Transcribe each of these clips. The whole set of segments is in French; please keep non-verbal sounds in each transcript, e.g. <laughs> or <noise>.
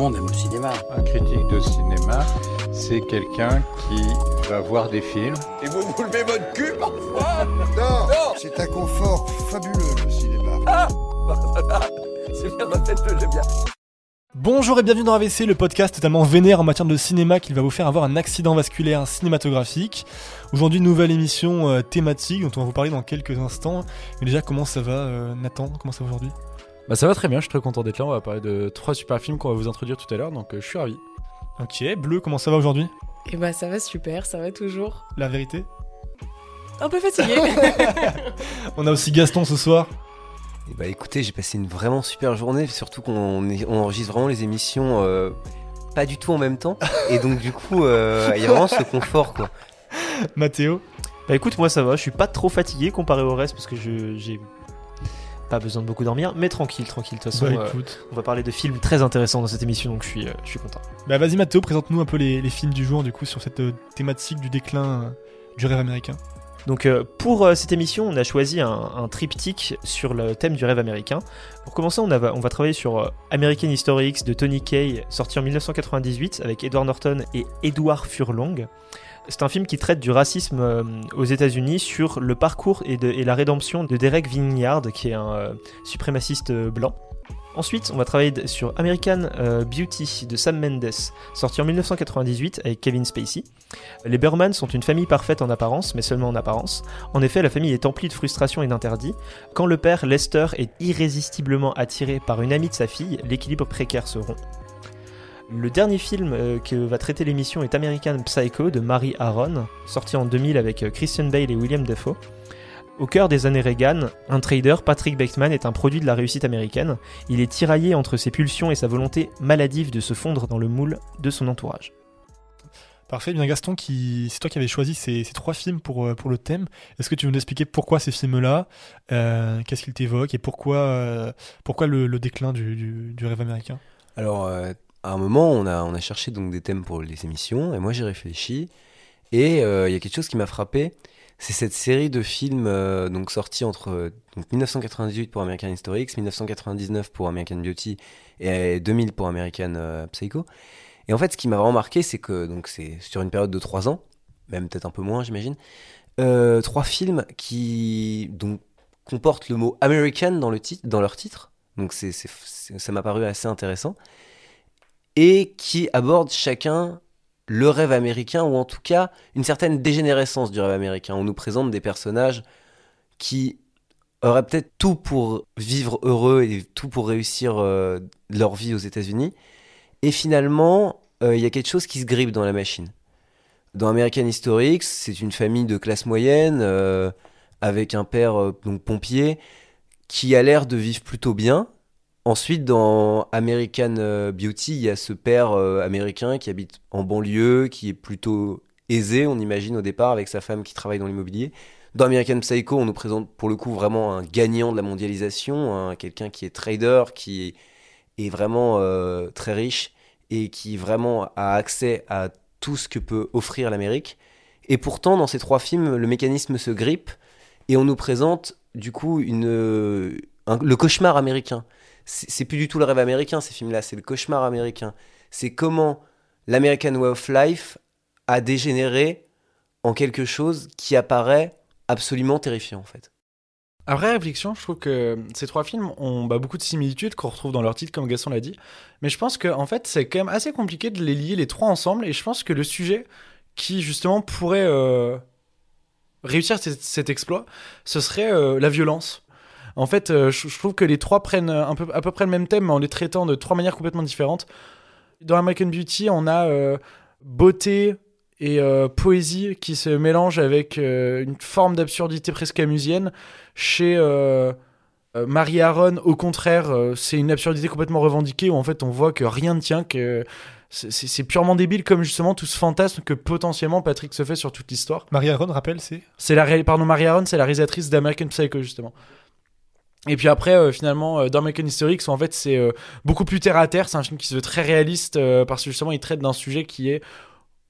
monde aime le cinéma. Un critique de cinéma, c'est quelqu'un qui va voir des films. Et vous vous levez votre cul parfois Non, c'est un confort fabuleux le cinéma. Ah <laughs> C'est bien, ma tête, j'aime bien. Bonjour et bienvenue dans AVC, le podcast totalement vénère en matière de cinéma qui va vous faire avoir un accident vasculaire cinématographique. Aujourd'hui, nouvelle émission euh, thématique dont on va vous parler dans quelques instants. Mais déjà, comment ça va, euh, Nathan? Comment ça va aujourd'hui? Bah ça va très bien, je suis très content d'être là. On va parler de trois super films qu'on va vous introduire tout à l'heure, donc euh, je suis ravi. Ok, Bleu, comment ça va aujourd'hui? Et bah ça va super, ça va toujours. La vérité? Un peu fatigué. <laughs> <laughs> On a aussi Gaston ce soir. Eh bah écoutez, j'ai passé une vraiment super journée, surtout qu'on on enregistre vraiment les émissions euh, pas du tout en même temps. Et donc du coup, euh, il y a vraiment ce confort quoi. Mathéo? Bah écoute, moi ça va, je suis pas trop fatigué comparé au reste parce que je j'ai pas besoin de beaucoup dormir, mais tranquille, tranquille. De toute façon, Bah euh, on va parler de films très intéressants dans cette émission, donc je suis, euh, je suis content. Bah vas-y Mathéo, présente-nous un peu les, les films du jour du coup sur cette euh, thématique du déclin du rêve américain. Donc pour cette émission, on a choisi un, un triptyque sur le thème du rêve américain. Pour commencer, on, a- on va travailler sur American History X de Tony Kaye, sorti en 1998 avec Edward Norton et Edward Furlong. C'est un film qui traite du racisme euh, aux États-Unis sur le parcours et, la rédemption de Derek Vinyard, qui est un euh, suprémaciste euh, blanc. Ensuite, on va travailler sur American Beauty de Sam Mendes, sorti en 1998 avec Kevin Spacey. Les Berman sont une famille parfaite en apparence, mais seulement en apparence. En effet, la famille est emplie de frustrations et d'interdits. Quand le père, Lester, est irrésistiblement attiré par une amie de sa fille, l'équilibre précaire se rompt. Le dernier film euh, que va traiter l'émission est American Psycho de Mary Aaron, sorti en 2000 avec euh, Christian Bale et William Dafoe. Au cœur des années Reagan, un trader, Patrick Bateman, est un produit de la réussite américaine. Il est tiraillé entre ses pulsions et sa volonté maladive de se fondre dans le moule de son entourage. Parfait, bien Gaston, qui... c'est toi qui avais choisi ces, ces trois films pour, euh, pour le thème. Est-ce que tu veux nous expliquer pourquoi ces films-là, euh, qu'est-ce qu'ils t'évoquent et pourquoi, euh, pourquoi le, le déclin du, du- du rêve américain? Alors euh, à un moment, on a on a cherché donc des thèmes pour les émissions et moi j'ai réfléchi et euh, il y a quelque chose qui m'a frappé. C'est cette série de films euh, donc sortis entre euh, donc 1998 pour American History X, 1999 pour American Beauty et 2000 pour American euh, Psycho. Et en fait, ce qui m'a vraiment marqué, c'est que donc c'est sur une période de trois ans, même peut-être un peu moins, j'imagine, euh, trois films qui donc comportent le mot American dans le titre, dans leur titre. Donc c'est- ça m'a paru assez intéressant et qui abordent chacun le rêve américain ou en tout cas une certaine dégénérescence du rêve américain. On nous présente des personnages qui auraient peut-être tout pour vivre heureux et tout pour réussir euh, leur vie aux États-Unis et finalement, euh, il y a quelque chose qui se grippe dans la machine. Dans American History c'est une famille de classe moyenne, euh, avec un père donc pompier, qui a l'air de vivre plutôt bien. Ensuite, dans American euh, Beauty, il y a ce père euh, américain qui habite en banlieue, qui est plutôt aisé, on imagine au départ, avec sa femme qui travaille dans l'immobilier. Dans American Psycho, on nous présente pour le coup vraiment un gagnant de la mondialisation, quelqu'un qui est trader, qui est vraiment euh, très riche et qui vraiment a accès à tout ce que peut offrir l'Amérique. Et pourtant, dans ces trois films, le mécanisme se grippe et on nous présente du coup une, un- le cauchemar américain. C'est plus du tout le rêve américain, ces films-là, c'est le cauchemar américain. C'est comment l'American Way of Life a dégénéré en quelque chose qui apparaît absolument terrifiant en fait. Après réflexion, je trouve que ces trois films ont bah, beaucoup de similitudes qu'on retrouve dans leur titre, comme Gaston l'a dit. Mais je pense que en fait, c'est quand même assez compliqué de les lier les trois ensemble. Et je pense que le sujet qui justement pourrait euh, réussir cet, cet exploit, ce serait euh, la violence. En fait, euh, je, trouve que les trois prennent un peu, à peu près le même thème, mais en les traitant de trois manières complètement différentes. Dans American Beauty, on a euh, beauté et euh, poésie qui se mélangent avec euh, une forme d'absurdité presque amusienne. Chez euh, euh, Marie Aaron, au contraire, euh, c'est une absurdité complètement revendiquée où en fait on voit que rien ne tient, que c'est- purement débile comme justement tout ce fantasme que potentiellement Patrick se fait sur toute l'histoire. Marie Aaron, rappelle, c'est? C'est la pardon Marie Aaron, c'est la réalisatrice d'American Psycho justement. Et puis après, euh, finalement, euh, dans American History en fait, c'est euh, beaucoup plus terre à terre. C'est un film qui se veut très réaliste parce que justement, il traite d'un sujet qui est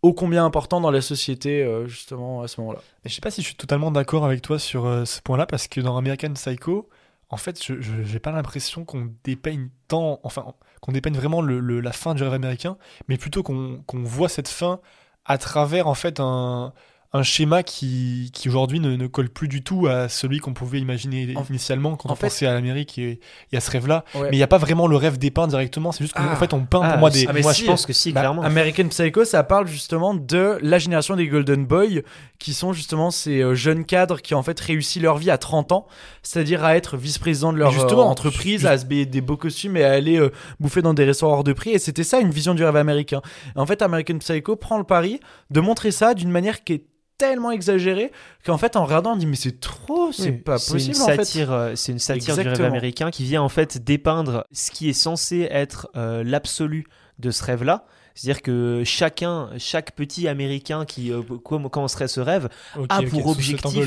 ô combien important dans la société, justement, à ce moment-là. Et je sais pas si je suis totalement d'accord avec toi sur ce point-là, parce que dans American Psycho, en fait, je j'ai pas l'impression qu'on dépeigne tant, enfin, qu'on dépeigne vraiment la fin du rêve américain, mais plutôt qu'on qu'on voit cette fin à travers en fait un, un schéma qui, qui aujourd'hui ne, ne colle plus du tout à celui qu'on pouvait imaginer En- initialement quand on fait- pensait à l'Amérique et, et à ce rêve-là. Ouais. Mais il n'y a pas vraiment le rêve dépeint directement, c'est juste qu'en Ah. fait on peint Ah, pour moi des. ah, mais moi, si, je pense que si, Bah, clairement. American Psycho, ça parle justement de la génération des Golden Boys, qui sont justement ces euh, jeunes cadres qui ont en fait réussi leur vie à 30 ans, c'est-à-dire à être vice-président de leur justement, euh, entreprise, à se payer des beaux costumes et à aller euh, bouffer dans des restaurants hors de prix. Et c'était ça une vision du rêve américain. Et en fait, American Psycho prend le pari de montrer ça d'une manière qui est tellement exagérée qu'en fait, en regardant, on dit mais c'est trop, c'est Oui, pas c'est possible une en fait. satire, euh, C'est une satire du rêve Exactement. américain qui vient en fait dépeindre ce qui est censé être euh, l'absolu de ce rêve-là. C'est-à-dire que chacun, chaque petit Américain qui euh, com- commencerait ce rêve, a pour objectif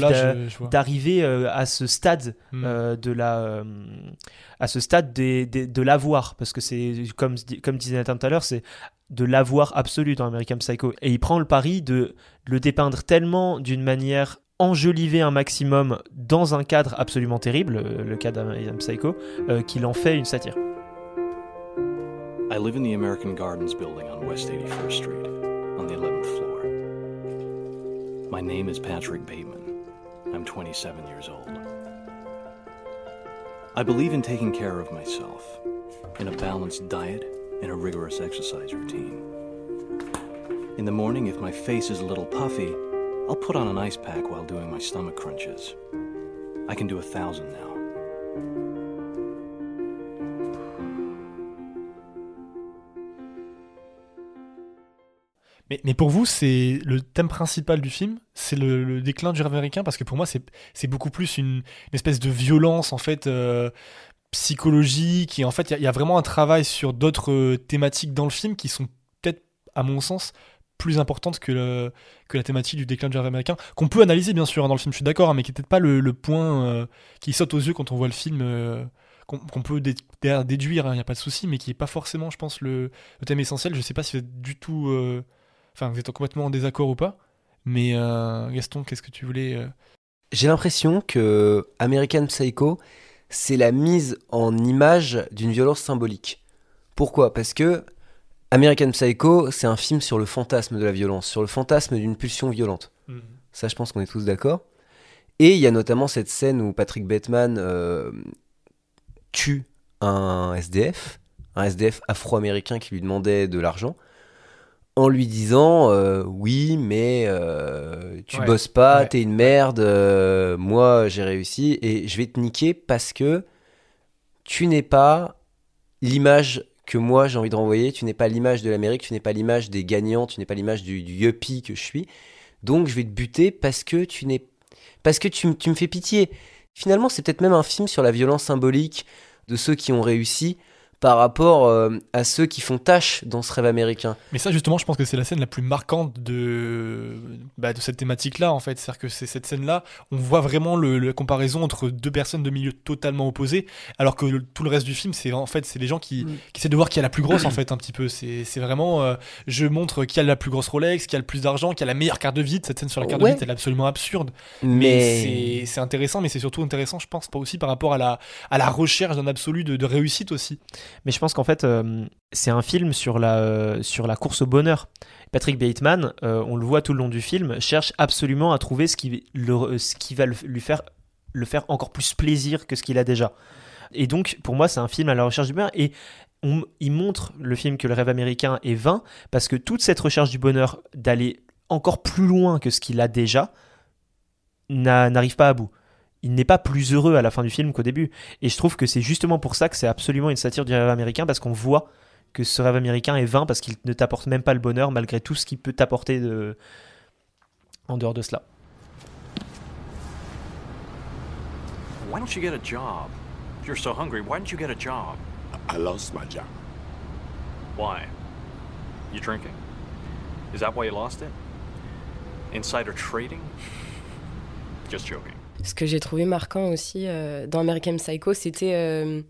d'arriver euh, à ce stade Hmm. euh, de la à ce stade des, des- de l'avoir. Parce que c'est comme comme disait Nathan tout à l'heure c'est de l'avoir absolu dans American Psycho. Et il prend le pari de le dépeindre tellement d'une manière enjoliver un maximum dans un cadre absolument terrible le cadre d'American Psycho euh, qu'il en fait une satire I live in the American Gardens building on West 81st Street, on the 11th floor. My name is Patrick Bateman. I'm 27 years old. I believe in taking care of myself, in a balanced diet and a rigorous exercise routine. In the morning, if my face is a little puffy, I'll put on an ice pack while doing my stomach crunches. I can do a thousand now. Mais, pour vous, c'est le thème principal du film, c'est le, déclin du rêve américain, parce que pour moi, c'est beaucoup plus une, espèce de violence en fait euh, psychologique. En fait, il y a- vraiment un travail sur d'autres euh, thématiques dans le film qui sont peut-être, à mon sens, plus importantes que, que la thématique du déclin du rêve américain, qu'on peut analyser bien sûr hein, dans le film, je suis d'accord, hein, mais qui n'est peut-être pas le, point euh, qui saute aux yeux quand on voit le film. qu'on peut déduire, il n'y a pas de souci, mais qui n'est pas forcément, je pense, le, le thème essentiel. Je sais pas si vous êtes du tout. Enfin, vous êtes complètement en désaccord ou pas. Mais euh, Gaston, qu'est-ce que tu voulais euh, J'ai l'impression que American Psycho, c'est la mise en image d'une violence symbolique. Pourquoi? Parce que American Psycho, c'est un film sur le fantasme de la violence, sur le fantasme d'une pulsion violente. Ça, je pense qu'on est tous d'accord. Et il y a notamment cette scène où Patrick Bateman euh, tue un SDF, un SDF afro-américain qui lui demandait de l'argent, en lui disant euh, Oui, mais euh, tu Ouais, bosses pas, ouais. t'es une merde, euh, moi j'ai réussi et je vais te niquer parce que tu n'es pas l'image que moi j'ai envie de renvoyer, tu n'es pas l'image de l'Amérique, tu n'es pas l'image des gagnants, tu n'es pas l'image du, du yuppie que je suis. Donc je vais te buter parce que tu n'es parce que tu, tu me fais pitié. Finalement, c'est peut-être même un film sur la violence symbolique de ceux qui ont réussi par rapport euh, à ceux qui font tâche dans ce rêve américain. Mais ça, justement, je pense que c'est la scène la plus marquante de, bah, de cette thématique-là, en fait. C'est-à-dire que c'est cette scène-là, on voit vraiment le, la comparaison entre deux personnes de milieux totalement opposés, alors que le- tout le reste du film, c'est en fait, c'est les gens qui, Mm. qui essaient de voir qui a la plus grosse, en fait, un petit peu. C'est vraiment, euh, je montre qui a la plus grosse Rolex, qui a le plus d'argent, qui a la meilleure carte de visite. Cette scène sur la carte Ouais. de visite, elle est absolument absurde. Mais, Mais, c'est- c'est intéressant, mais c'est surtout intéressant, je pense, pas aussi par rapport à la, à la recherche d'un absolu de, de réussite aussi. Mais je pense qu'en fait, euh, c'est un film sur la, euh, sur la course au bonheur. Patrick Bateman, euh, on le voit tout le long du film, cherche absolument à trouver ce qui, le- ce qui va le- lui faire, le faire encore plus plaisir que ce qu'il a déjà. Et donc, pour moi, c'est un film à la recherche du bonheur. Et il montre le film que le rêve américain est vain, parce que toute cette recherche du bonheur, d'aller encore plus loin que ce qu'il a déjà, n'a- n'arrive pas à bout. Il n'est pas plus heureux à la fin du film qu'au début. Et je trouve que c'est justement pour ça que c'est absolument une satire du rêve américain, parce qu'on voit que ce rêve américain est vain, parce qu'il ne t'apporte même pas le bonheur, malgré tout ce qu'il peut t'apporter de... en dehors de cela. Why don't you get a job? If you're so hungry, why don't you get a job? I lost my job. Why? You drinking? Is that why you lost it? Insider trading? Just joking. Ce que j'ai trouvé marquant aussi euh, dans American Psycho, c'était euh,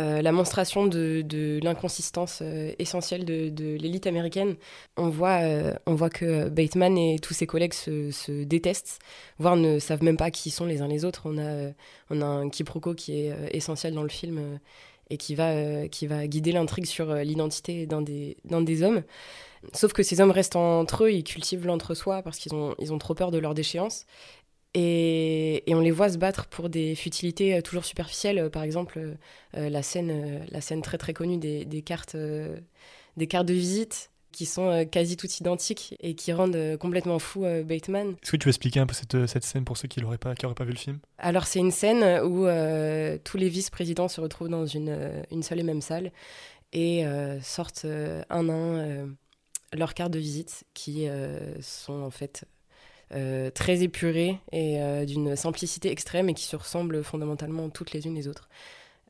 euh, la monstration de, l'inconsistance essentielle de, l'élite américaine. On voit, on voit que Bateman et tous ses collègues se, détestent, voire ne savent même pas qui sont les uns les autres. On a, un quiproquo qui est essentiel dans le film et qui va, guider l'intrigue sur l'identité d'un des, hommes. Sauf que ces hommes restent entre eux, ils cultivent l'entre-soi parce qu'ils ont, ils ont trop peur de leur déchéance. Et, et on les voit se battre pour des futilités euh, toujours superficielles. Euh, Par exemple, euh, la, scène, euh, la scène très très connue des, des cartes, euh, des cartes de visite qui sont quasi toutes identiques et qui rendent complètement fou Bateman. Est-ce que tu veux expliquer un peu cette, cette scène pour ceux qui n'auraient pas, qui auraient pas vu le film? Alors c'est une scène où tous les vice-présidents se retrouvent dans une, une seule et même salle et sortent un à un leurs cartes de visite qui sont en fait euh, très épurées et euh, d'une simplicité extrême et qui se ressemblent fondamentalement toutes les unes les autres,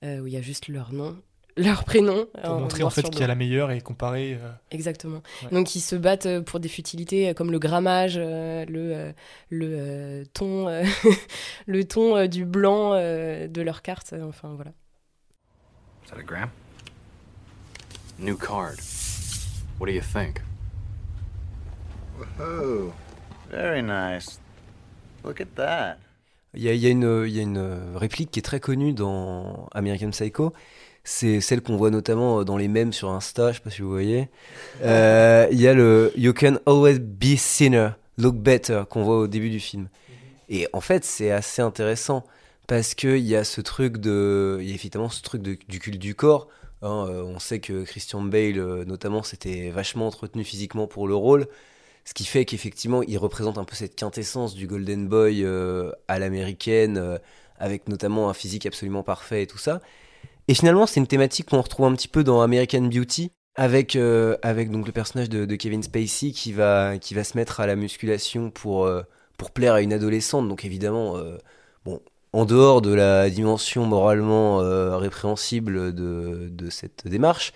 euh, où il y a juste leur nom, <laughs> leur prénom. Pour montrer en fait qui a la meilleure et comparer. euh, Exactement. Ouais. Donc ils se battent pour des futilités comme le grammage, euh, le, euh, le euh, ton, <laughs> le ton euh, du blanc euh, de leur carte. Enfin voilà. Is that a gram? New card. What do you think? Oh, very nice. Look at that. Il y a, une, réplique qui est très connue dans American Psycho. C'est celle qu'on voit notamment dans les mèmes sur Insta, je sais pas si vous voyez. Euh, Il y a le You can always be thinner, look better qu'on voit au début du film. Et en fait, c'est assez intéressant parce qu'il y a ce truc de. Il y a évidemment ce truc du culte du corps. hein, euh, on sait que Christian Bale, euh, notamment, s'était vachement entretenu physiquement pour le rôle. Ce qui fait qu'effectivement, il représente un peu cette quintessence du Golden Boy euh, à l'américaine, euh, avec notamment un physique absolument parfait et tout ça. Et finalement, c'est une thématique qu'on retrouve un petit peu dans American Beauty, avec, euh, avec donc le personnage de, Kevin Spacey qui va, qui va se mettre à la musculation pour, pour plaire à une adolescente. Donc évidemment, bon, en dehors de la dimension moralement répréhensible de, de cette démarche,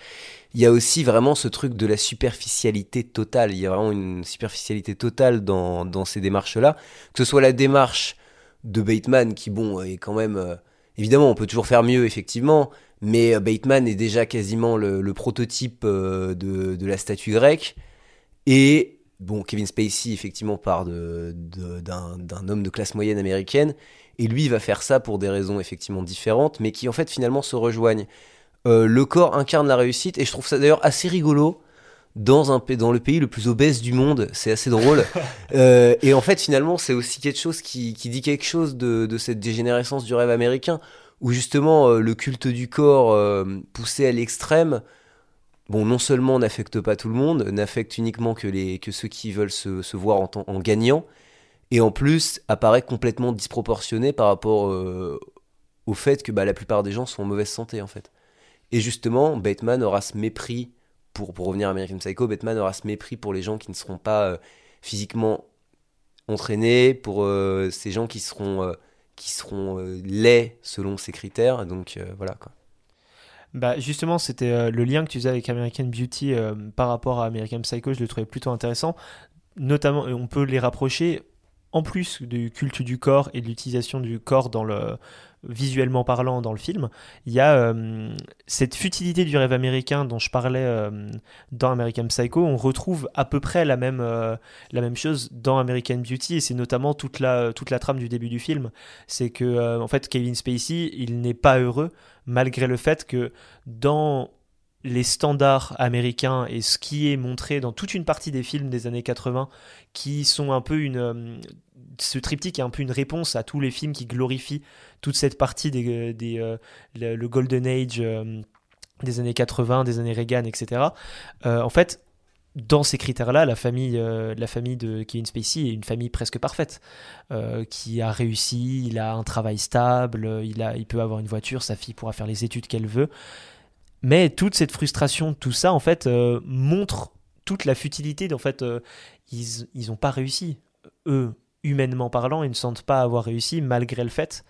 il y a aussi vraiment ce truc de la superficialité totale. Il y a vraiment une superficialité totale dans, ces démarches-là. Que ce soit la démarche de Bateman, qui, bon, est quand même. euh, évidemment, on peut toujours faire mieux, effectivement, mais euh, Bateman est déjà quasiment le, prototype euh, de, la statue grecque. Et, bon, Kevin Spacey, effectivement, part d'un homme de classe moyenne américaine. Et lui, va faire ça pour des raisons effectivement différentes, mais qui en fait finalement se rejoignent. Euh, le corps incarne la réussite, et je trouve ça d'ailleurs assez rigolo dans, un, pa- dans le pays le plus obèse du monde. C'est assez drôle. <laughs> Euh, et en fait, finalement, c'est aussi quelque chose qui, qui dit quelque chose de, de cette dégénérescence du rêve américain, où justement euh, le culte du corps euh, poussé à l'extrême, bon, non seulement n'affecte pas tout le monde, n'affecte uniquement que, les, que ceux qui veulent se, se voir en, gagnant, et en plus apparaît complètement disproportionné par rapport au fait que bah, la plupart des gens sont en mauvaise santé en fait. Et justement, Bateman aura ce mépris, pour, pour revenir à American Psycho, Bateman aura ce mépris pour les gens qui ne seront pas euh, physiquement entraînés, pour euh, ces gens qui seront, euh, qui seront laids selon ses critères. Donc voilà quoi. Bah justement, c'était le lien que tu faisais avec American Beauty par rapport à American Psycho, je le trouvais plutôt intéressant. Notamment, on peut les rapprocher en plus du culte du corps et de l'utilisation du corps dans le visuellement parlant dans le film. Il y a euh, cette futilité du rêve américain dont je parlais euh, dans American Psycho. On retrouve à peu près la même euh, la même chose dans American Beauty et c'est notamment toute la toute la trame du début du film. C'est que en fait Kevin Spacey, il n'est pas heureux malgré le fait que dans les standards américains et ce qui est montré dans toute une partie des films des années 80 qui sont un peu une euh, ce triptyque est un peu une réponse à tous les films qui glorifient toute cette partie des, des euh, le, golden age euh, des années 80 des années Reagan etc Euh, en fait dans ces critères-là, la famille, euh, la famille de Kevin Spacey est une famille presque parfaite, euh, qui a réussi, il a un travail stable, il, a, il peut avoir une voiture, sa fille pourra faire les études qu'elle veut. Mais toute cette frustration, tout ça, en fait, euh, montre toute la futilité. En fait, euh, ils n'ont pas réussi. Eux, humainement parlant, ils ne sentent pas avoir réussi, malgré le fait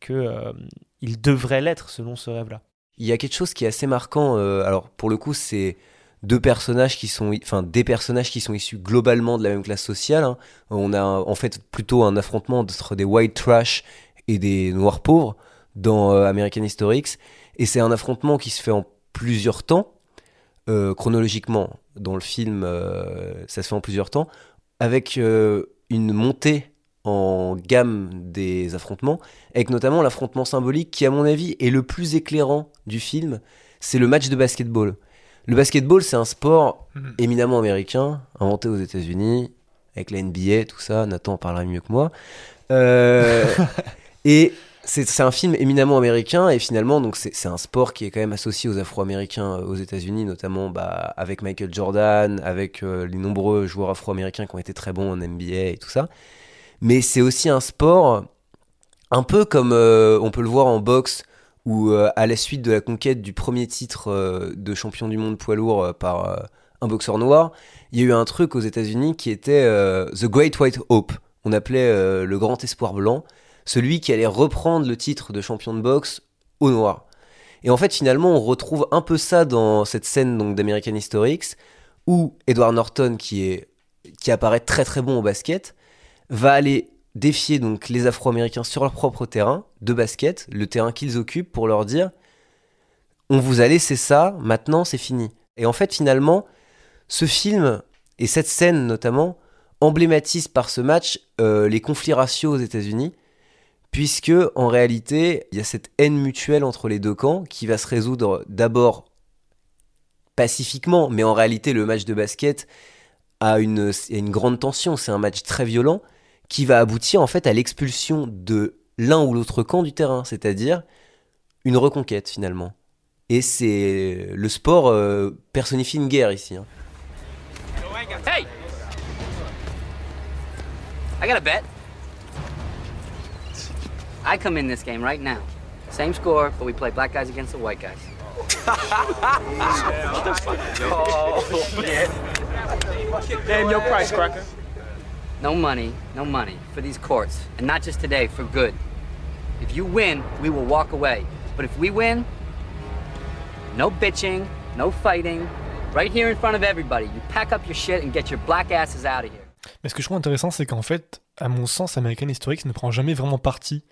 qu'ils devraient l'être selon ce rêve-là. Il y a quelque chose qui est assez marquant. euh, alors pour le coup, c'est deux personnages qui sont, enfin des personnages qui sont issus globalement de la même classe sociale. hein. On a en fait plutôt un affrontement entre des white trash et des noirs pauvres. Dans euh, American Historics. Et c'est un affrontement qui se fait en plusieurs temps. Euh, chronologiquement, dans le film, euh, ça se fait en plusieurs temps, avec euh, une montée en gamme des affrontements, avec notamment l'affrontement symbolique qui, à mon avis, est le plus éclairant du film, c'est le match de basketball. Le basketball, c'est un sport Mhm. éminemment américain, inventé aux États-Unis, avec la NBA, tout ça. Nathan en parlera mieux que moi. <laughs> Et c'est un film éminemment américain, et finalement, donc c'est un sport qui est quand même associé aux Afro-Américains euh, aux États-Unis, notamment bah, avec Michael Jordan, avec euh, les nombreux joueurs Afro-Américains qui ont été très bons en NBA et tout ça. Mais c'est aussi un sport un peu comme euh, on peut le voir en boxe, où à la suite de la conquête du premier titre de champion du monde poids lourd par un boxeur noir, il y a eu un truc aux États-Unis qui était The Great White Hope. On appelait le grand espoir blanc, celui qui allait reprendre le titre de champion de boxe au noir. Et en fait, finalement, on retrouve un peu ça dans cette scène donc d'American Historics, où Edward Norton, qui est qui apparaît très très bon au basket, va aller défier donc les Afro-Américains sur leur propre terrain de basket, le terrain qu'ils occupent, pour leur dire on vous a laissé ça, maintenant c'est fini. Et en fait, finalement, ce film et cette scène notamment emblématisent par ce match euh, les conflits raciaux aux États-Unis, puisque en réalité, il y a cette haine mutuelle entre les deux camps qui va se résoudre d'abord pacifiquement, mais en réalité, le match de basket a une, grande tension. C'est un match très violent qui va aboutir en fait à l'expulsion de l'un ou l'autre camp du terrain, c'est-à-dire une reconquête finalement. Et c'est le sport euh, personnifie une guerre ici. hein. Hey! I. I come in this game right now. Same score, but we play black guys against the white guys. <laughs> Name your price, Cracker. No money, no money for these courts. And not just today, for good. If you win, we will walk away. But if we win, no bitching, no fighting. Right here in front of everybody. You pack up your shit and get your black asses out of here. Mais ce que je trouve intéressant, c'est qu'en fait, à mon sens, American Historics ne prend jamais vraiment parti.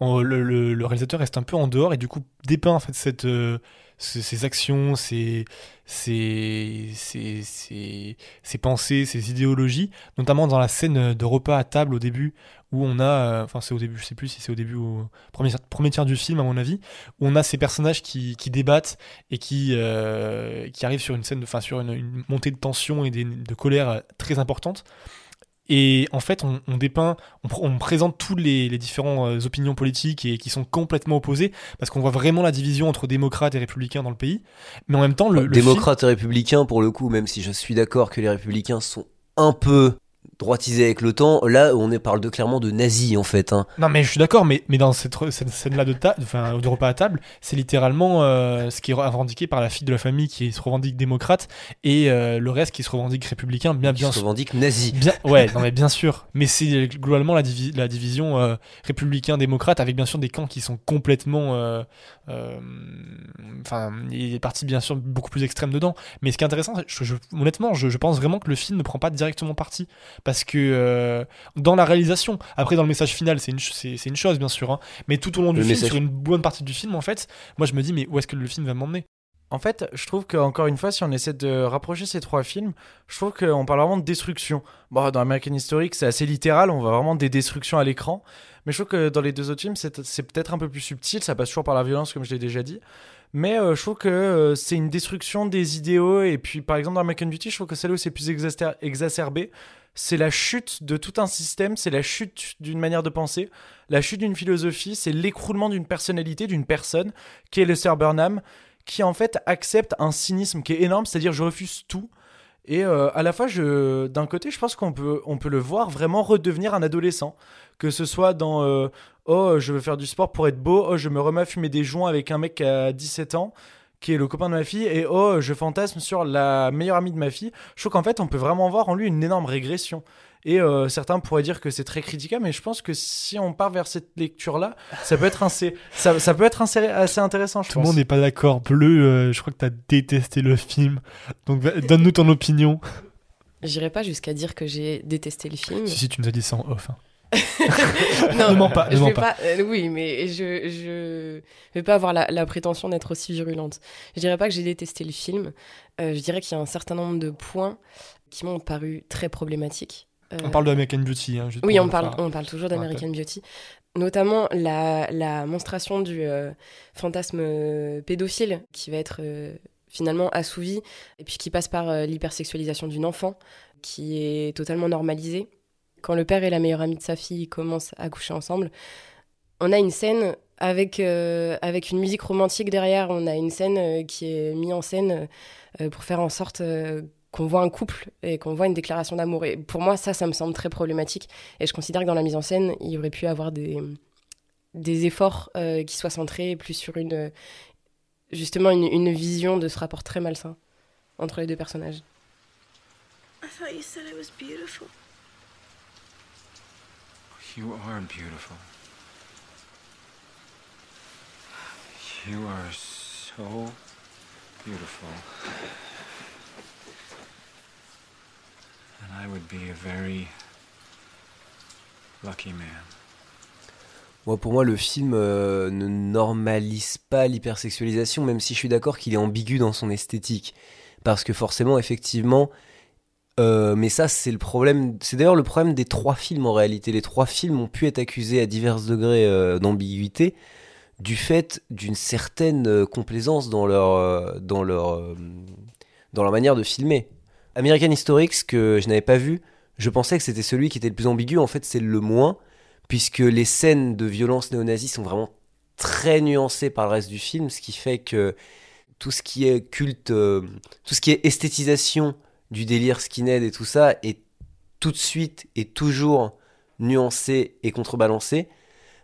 Le, réalisateur reste un peu en dehors et du coup dépeint en fait euh, ces, actions, ces, pensées, ces idéologies, notamment dans la scène de repas à table au début où on a, euh, enfin c'est au début, je sais plus si c'est au début premier, tiers du film à mon avis, où on a ces personnages qui, débattent et qui, euh, qui arrivent sur une scène, enfin sur une, montée de tension et de colère très importante. Et en fait, on, dépeint, on, pr- on présente toutes les, différentes opinions politiques et qui sont complètement opposées, parce qu'on voit vraiment la division entre démocrates et républicains dans le pays. Mais en même temps, le, le film- Démocrates et républicains, pour le coup, même si je suis d'accord que les républicains sont un peu droitisés avec le temps, là on est, parle de, clairement de nazis en fait. hein. Non, mais je suis d'accord, mais, mais dans cette, scène-là de, ta- enfin, de repas à table, c'est littéralement euh, ce qui est revendiqué par la fille de la famille qui se revendique démocrate et euh, le reste qui se revendique républicain, bien Qui bien se sûr. revendiquent nazis. Bien, ouais, <laughs> non mais bien sûr. Mais c'est globalement la, divi- la division euh, républicain-démocrate avec bien sûr des camps qui sont complètement, euh, euh, enfin, il des parties bien sûr beaucoup plus extrêmes dedans. Mais ce qui est intéressant, c'est- je, je- honnêtement, je, je pense vraiment que le film ne prend pas directement parti parce que euh, dans la réalisation, après dans le message final, c'est une, ch- c'est, c'est une chose bien sûr, hein, mais tout au long du Le film, message- sur une bonne partie du film, en fait, moi je me dis mais où est-ce que le film va m'emmener? En fait, je trouve que encore une fois, si on essaie de rapprocher ces trois films, je trouve qu'on parle vraiment de destruction. Bon, dans American Historic, c'est assez littéral, on voit vraiment des destructions à l'écran. Mais je trouve que dans les deux autres films, c'est c'est peut-être un peu plus subtil, ça passe toujours par la violence, comme je l'ai déjà dit. Mais euh, je trouve que euh, c'est une destruction des idéaux. Et puis, par exemple, dans American Beauty, je trouve que celle où c'est plus exacer- exacerbé, c'est la chute de tout un système, c'est la chute d'une manière de penser, la chute d'une philosophie, c'est l'écroulement d'une personnalité, d'une personne, qui est le Sir Burnham, qui en fait accepte un cynisme qui est énorme, c'est-à-dire je refuse tout. Et euh, à la fois, d'un côté, je pense qu'on peut, on peut le voir vraiment redevenir un adolescent. Que ce soit dans euh, Oh, je veux faire du sport pour être beau, oh, je me remets à fumer des joints avec un mec a 17 ans, qui est le copain de ma fille, et oh, je fantasme sur la meilleure amie de ma fille. Je trouve qu'en fait, on peut vraiment voir en lui une énorme régression. Et euh, certains pourraient dire que c'est très critiquable, mais je pense que si on part vers cette lecture-là, ça peut être, assez, ça, ça peut être assez, assez intéressant, je Tout le monde n'est pas d'accord. Bleu, euh, je crois que t'as détesté le film. Donc donne-nous ton opinion. J'irai pas jusqu'à dire que j'ai détesté le film. Si, si, tu nous as dit ça en off. hein. <laughs> Ne mens pas, ne je mens vais pas. euh, oui, mais je je vais pas avoir la, la prétention d'être aussi virulente. Je dirais pas que j'ai détesté le film. Euh, je dirais qu'il y a un certain nombre de points qui m'ont paru très problématiques. Euh, On parle de American Beauty. Hein, oui, on le parle, on parle toujours d'American Beauty. Notamment la, la monstration du fantasme pédophile qui va être finalement assouvi et puis qui passe par l'hypersexualisation d'une enfant qui est totalement normalisée. Quand le père et la meilleure amie de sa fille commencent à coucher ensemble, on a une scène avec, euh, avec une musique romantique derrière. On a une scène euh, qui est mise en scène euh, pour faire en sorte qu'on voit un couple et qu'on voit une déclaration d'amour. Et pour moi, ça, ça me semble très problématique. Et je considère que dans la mise en scène, il y aurait pu avoir des, des efforts qui soient centrés plus sur une, justement une, vision de ce rapport très malsain entre les deux personnages. I thought you said. You are beautiful. You are so beautiful. And I would be a very lucky man. Moi, pour moi, le film euh, ne normalise pas l'hypersexualisation, même si je suis d'accord qu'il est ambigu dans son esthétique. Parce que forcément, effectivement, euh, mais ça, c'est le problème. C'est d'ailleurs le problème des trois films en réalité. Les trois films ont pu être accusés à divers degrés euh, d'ambiguïté du fait d'une certaine euh, complaisance dans leur, dans, leur, dans leur manière de filmer. American Historics, que je n'avais pas vu, je pensais que c'était celui qui était le plus ambigu. En fait, c'est le moins, puisque les scènes de violence néo-nazie sont vraiment très nuancées par le reste du film, ce qui fait que tout ce qui est culte, tout ce qui est esthétisation du délire skinhead et tout ça est tout de suite et toujours nuancé et contrebalancé.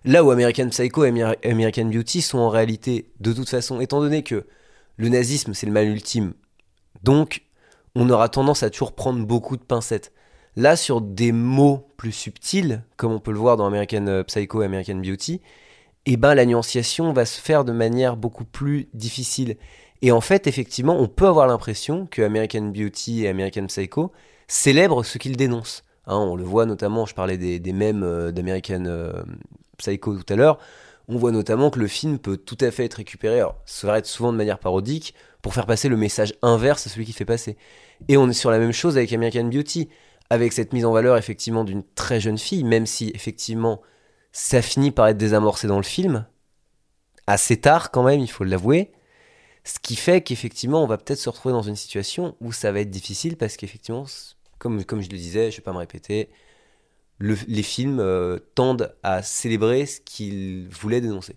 Là où American Psycho et Amer- American Beauty sont en réalité, de toute façon, étant donné que le nazisme c'est le mal ultime, donc on aura tendance à toujours prendre beaucoup de pincettes. Là, sur des mots plus subtils, comme on peut le voir dans American euh, Psycho et American Beauty, eh ben la nuanciation va se faire de manière beaucoup plus difficile. Et en fait, effectivement, on peut avoir l'impression que American Beauty et American Psycho célèbrent ce qu'ils dénoncent. Hein, on le voit notamment, je parlais des, des euh, d'American euh, Psycho tout à l'heure, on voit notamment que le film peut tout à fait être récupéré, alors ça va être souvent de manière parodique, pour faire passer le message inverse à celui qui fait passer. Et on est sur la même chose avec American Beauty, avec cette mise en valeur effectivement d'une très jeune fille, même si effectivement ça finit par être désamorcé dans le film, assez tard quand même, il faut l'avouer. Ce qui fait qu'effectivement, on va peut-être se retrouver dans une situation où ça va être difficile parce qu'effectivement, comme, comme je le disais, je vais pas me répéter, le- les films euh, tendent à célébrer ce qu'ils voulaient dénoncer.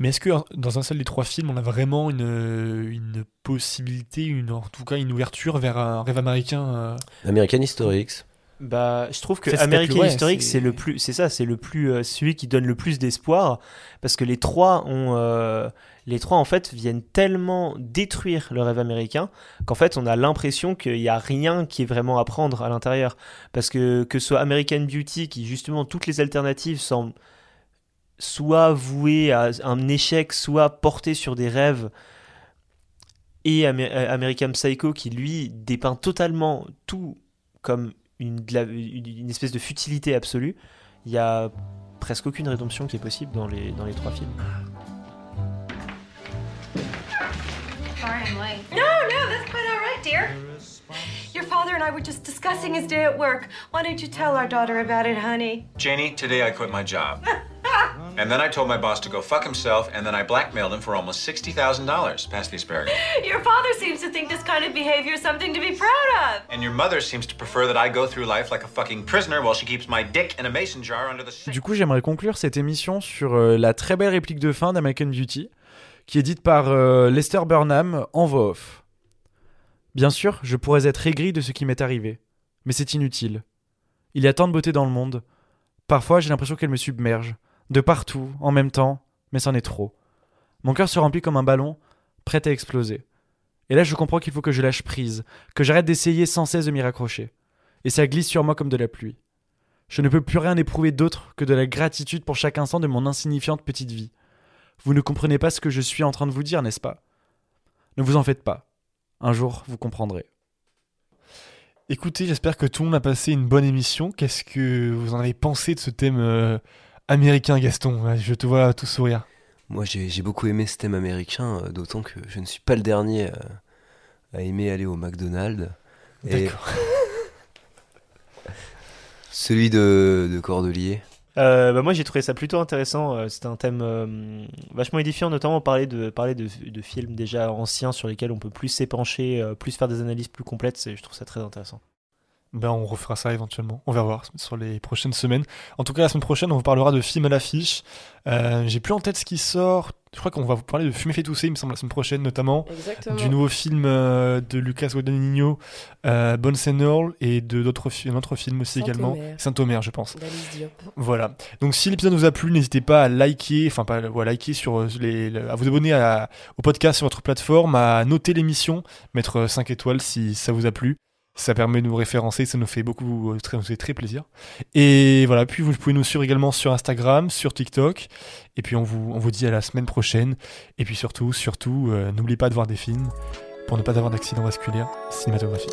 Mais est-ce que euh, dans un seul des trois films, on a vraiment une, une possibilité, une, en tout cas une ouverture vers un rêve américain euh, American Historics. Bah, je trouve que American ouais, Historic, c'est- le plus, c'est ça, c'est le plus, euh, celui qui donne le plus d'espoir, parce que les trois ont, euh, les trois en fait viennent tellement détruire le rêve américain qu'en fait on a l'impression qu'il n'y a rien qui est vraiment à prendre à l'intérieur, parce que que ce soit American Beauty qui justement toutes les alternatives semblent soit vouées à un échec, soit portées sur des rêves et euh, American Psycho qui lui dépeint totalement tout comme une, de la- une- une espèce de futilité absolue. Il y a presque aucune rédemption qui est possible dans les, dans les trois films. Sorry I'm late. No, no, that's quite all right, dear. Your father and I were just discussing his day at work. Why don't you tell our daughter about it, honey? Janie, today I quit my job. <laughs> and then I told my boss to go fuck himself, and then I blackmailed him for almost $60,000. Pass the asparagus. <laughs> Your father seems to think this kind of behavior is something to be proud of. And your mother seems to prefer that I go through life like a fucking prisoner while she keeps my dick in a mason jar under the sink. Du coup, j'aimerais conclure cette émission sur euh, la très belle réplique de fin d'American Beauty, qui est dite par euh, Lester Burnham en voix off. Bien sûr, je pourrais être aigri de ce qui m'est arrivé, mais c'est inutile. Il y a tant de beauté dans le monde. Parfois, j'ai l'impression qu'elle me submerge, de partout, en même temps, mais c'en est trop. Mon cœur se remplit comme un ballon, prêt à exploser. Et là, je comprends qu'il faut que je lâche prise, que j'arrête d'essayer sans cesse de m'y raccrocher. Et ça glisse sur moi comme de la pluie. Je ne peux plus rien éprouver d'autre que de la gratitude pour chaque instant de mon insignifiante petite vie. Vous ne comprenez pas ce que je suis en train de vous dire, n'est-ce pas? Ne vous en faites pas. Un jour, vous comprendrez. Écoutez, j'espère que tout le monde a passé une bonne émission. Qu'est-ce que vous en avez pensé de ce thème euh, américain, Gaston Je te vois tout sourire. Moi, j'ai beaucoup aimé ce thème américain, euh, d'autant que je ne suis pas le dernier à, à aimer aller au McDonald's. Et D'accord. <laughs> celui de, de Cordelier. Euh, bah moi j'ai trouvé ça plutôt intéressant. euh, C'était un thème euh, vachement édifiant, notamment parler de parler de, de films déjà anciens sur lesquels on peut plus s'épancher, euh, plus faire des analyses plus complètes. Je trouve ça très intéressant. Ben, on refera ça éventuellement. On va voir sur les prochaines semaines. En tout cas, la semaine prochaine, on vous parlera de films à l'affiche. Euh, J'ai plus en tête ce qui sort. Je crois qu'on va vous parler de Fumer fait tousser, il me semble, la semaine prochaine, notamment. Exactement. Du nouveau film euh, de Lucas Guadagnino, euh, Bones and Earl, et d'autres fi- un autre film aussi également. Saint-Omer. Je pense. Diop. Voilà. Donc si l'épisode vous a plu, n'hésitez pas à liker, enfin pas à liker sur euh, les, le- à vous abonner à- au podcast sur votre plateforme, à noter l'émission, mettre 5 étoiles si ça vous a plu. Ça permet de nous référencer, ça nous fait beaucoup, euh, très, nous fait très plaisir. Et voilà, puis vous pouvez nous suivre également sur Instagram, sur TikTok. Et puis on vous, on vous dit à la semaine prochaine. Et puis surtout, surtout, euh, n'oubliez pas de voir des films pour ne pas avoir d'accident vasculaire cinématographique.